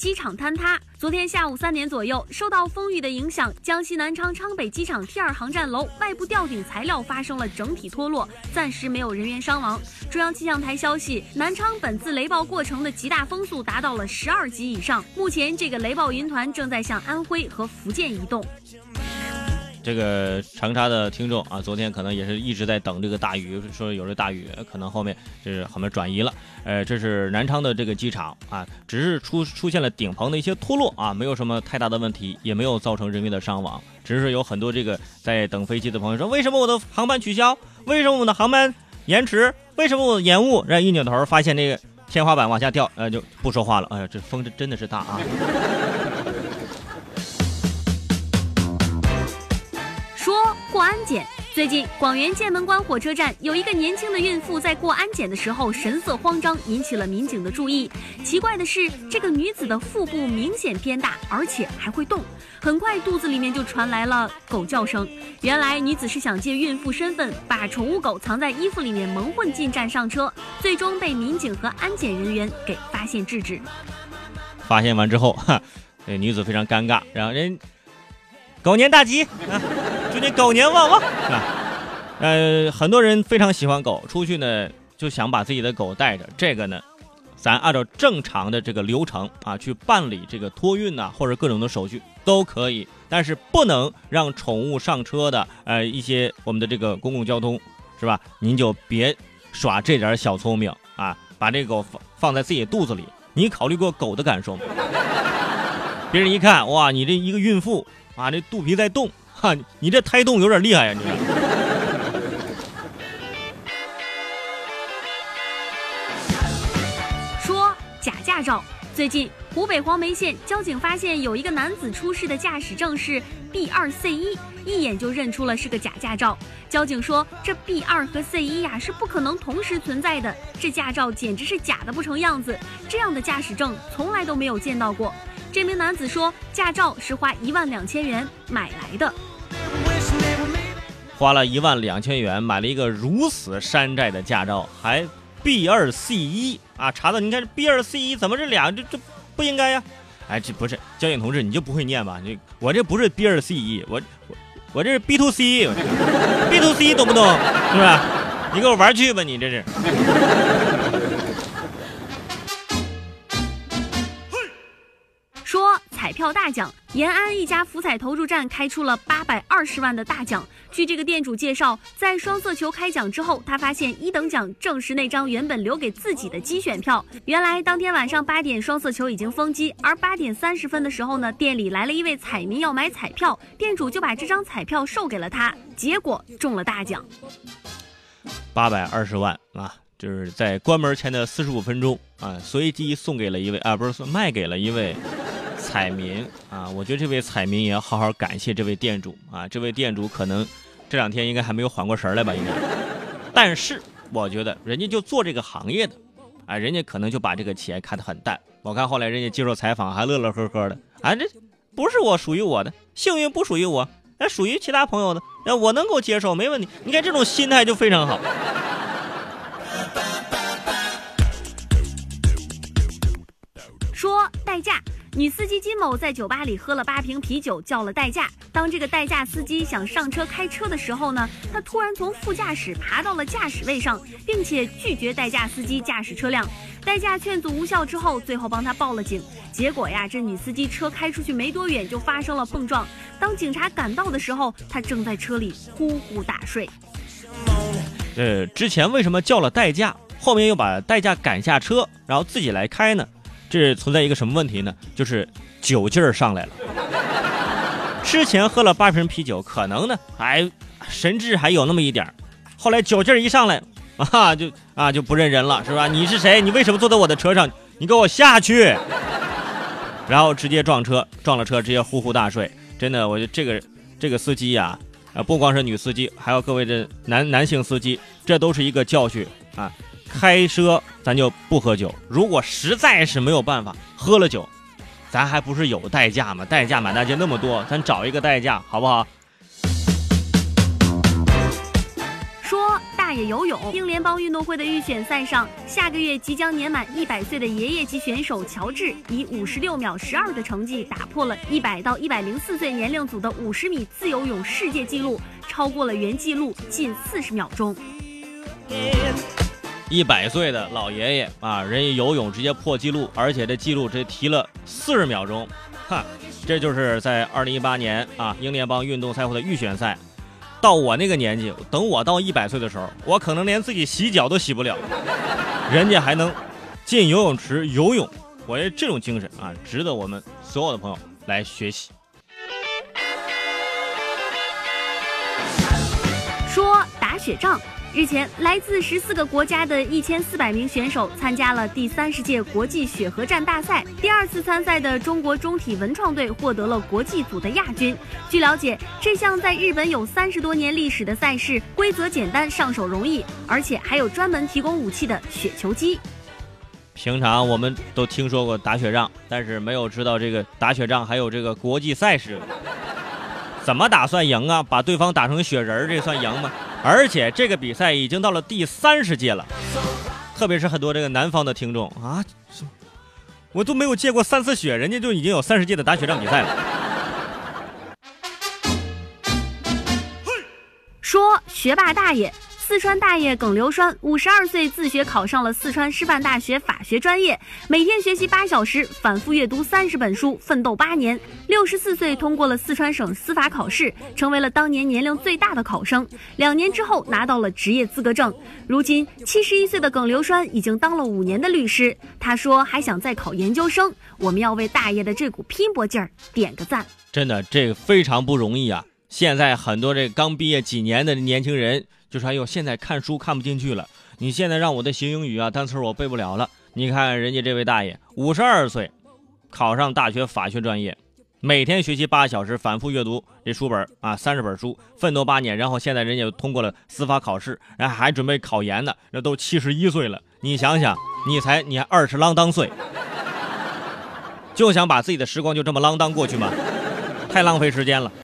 机场坍塌。昨天下午三点左右，受到风雨的影响，江西南昌昌北机场 T 二航站楼外部吊顶材料发生了整体脱落，暂时没有人员伤亡。中央气象台消息，南昌本次雷暴过程的极大风速达到了十二级以上，目前这个雷暴云团正在向安徽和福建移动。这个长沙的听众啊，昨天可能也是一直在等这个大雨，说有这大雨，可能后面就是后面转移了。呃，这是南昌的这个机场啊，只是出出现了顶棚的一些脱落啊，没有什么太大的问题，也没有造成人员的伤亡，只是有很多这个在等飞机的朋友说，为什么我的航班取消？为什么我的航班延迟？为什么我延误？然后一扭头发现这个天花板往下掉，呃，就不说话了。哎呀，这风真真的是大啊！安检，最近广元剑门关火车站有一个年轻的孕妇在过安检的时候神色慌张，引起了民警的注意。奇怪的是，这个女子的腹部明显偏大，而且还会动。很快，肚子里面就传来了狗叫声。原来女子是想借孕妇身份，把宠物狗藏在衣服里面蒙混进站上车，最终被民警和安检人员给发现制止。发现完之后，哈，这女子非常尴尬，然后人。狗年大吉！祝你狗年旺旺啊！呃，很多人非常喜欢狗，出去呢就想把自己的狗带着。这个呢，咱按照正常的这个流程啊去办理这个托运呐，或者各种的手续都可以，但是不能让宠物上车的呃一些我们的这个公共交通是吧？您就别耍这点小聪明啊，把这狗放放在自己肚子里。你考虑过狗的感受吗？别人一看，哇，你这一个孕妇。啊，这肚皮在动，哈，你这胎动有点厉害呀！你说假驾照，最近湖北黄梅县交警发现有一个男子出示的驾驶证是 B 二 C 一，一眼就认出了是个假驾照。交警说，这 B 二和 C 一呀是不可能同时存在的，这驾照简直是假的不成样子，这样的驾驶证从来都没有见到过。这名男子说：“驾照是花一万两千元买来的，花了一万两千元买了一个如此山寨的驾照，还 B 二 C 一啊！查到你看这 B 二 C 一怎么这俩这这不应该呀？哎，这不是交警同志，你就不会念吧？你我这不是 B 二 C 一，我我我这是 B to C，B to C 懂不懂？是不是？你给我玩去吧，你这是。”彩票大奖，延安一家福彩投注站开出了八百二十万的大奖。据这个店主介绍，在双色球开奖之后，他发现一等奖正是那张原本留给自己的机选票。原来当天晚上八点，双色球已经封机，而八点三十分的时候呢，店里来了一位彩民要买彩票，店主就把这张彩票售给了他，结果中了大奖，八百二十万啊！就是在关门前的四十五分钟啊，随机送给了一位啊，不是送卖给了一位。彩民啊，我觉得这位彩民也要好好感谢这位店主啊。这位店主可能这两天应该还没有缓过神来吧，应该。但是我觉得人家就做这个行业的，啊，人家可能就把这个钱看得很淡。我看后来人家接受采访还乐乐呵呵的，啊，这不是我属于我的幸运，不属于我，那属于其他朋友的，那我能够接受，没问题。你看这种心态就非常好。说代驾。女司机金某在酒吧里喝了八瓶啤酒，叫了代驾。当这个代驾司机想上车开车的时候呢，他突然从副驾驶爬到了驾驶位上，并且拒绝代驾司机驾驶车辆。代驾劝阻无效之后，最后帮他报了警。结果呀，这女司机车开出去没多远就发生了碰撞。当警察赶到的时候，她正在车里呼呼大睡。呃，之前为什么叫了代驾，后面又把代驾赶下车，然后自己来开呢？这存在一个什么问题呢？就是酒劲儿上来了。之前喝了八瓶啤酒，可能呢还神智还有那么一点儿，后来酒劲儿一上来，啊就啊就不认人了，是吧？你是谁？你为什么坐在我的车上？你给我下去！然后直接撞车，撞了车直接呼呼大睡。真的，我觉得这个这个司机呀，啊不光是女司机，还有各位的男男性司机，这都是一个教训啊。开车咱就不喝酒，如果实在是没有办法喝了酒，咱还不是有代驾吗？代驾满大街那么多，咱找一个代驾好不好？说大野游泳。英联邦运动会的预选赛上，下个月即将年满一百岁的爷爷级选手乔治以五十六秒十二的成绩打破了一百到一百零四岁年龄组的五十米自由泳世界纪录，超过了原纪录近四十秒钟。一百岁的老爷爷啊，人家游泳直接破纪录，而且这纪录这提了四十秒钟，哈，这就是在二零一八年啊英联邦运动赛会的预选赛。到我那个年纪，等我到一百岁的时候，我可能连自己洗脚都洗不了，人家还能进游泳池游泳，我觉得这种精神啊，值得我们所有的朋友来学习。说打雪仗。日前，来自十四个国家的一千四百名选手参加了第三十届国际雪河战大赛。第二次参赛的中国中体文创队获得了国际组的亚军。据了解，这项在日本有三十多年历史的赛事，规则简单，上手容易，而且还有专门提供武器的雪球机。平常我们都听说过打雪仗，但是没有知道这个打雪仗还有这个国际赛事。怎么打算赢啊？把对方打成雪人，这算赢吗？而且这个比赛已经到了第三十届了，特别是很多这个南方的听众啊，我都没有见过三次雪，人家就已经有三十届的打雪仗比赛了。说学霸大爷。四川大爷耿刘栓五十二岁自学考上了四川师范大学法学专业，每天学习八小时，反复阅读三十本书，奋斗八年。六十四岁通过了四川省司法考试，成为了当年年龄最大的考生。两年之后拿到了职业资格证。如今七十一岁的耿刘栓已经当了五年的律师。他说还想再考研究生。我们要为大爷的这股拼搏劲儿点个赞。真的，这个非常不容易啊！现在很多这刚毕业几年的年轻人。就说哎呦，现在看书看不进去了。你现在让我的学英语啊，单词我背不了了。你看人家这位大爷，五十二岁，考上大学法学专业，每天学习八小时，反复阅读这书本啊，三十本书，奋斗八年，然后现在人家通过了司法考试，然后还准备考研呢。那都七十一岁了，你想想，你才你还二十啷当岁，就想把自己的时光就这么啷当过去吗？太浪费时间了。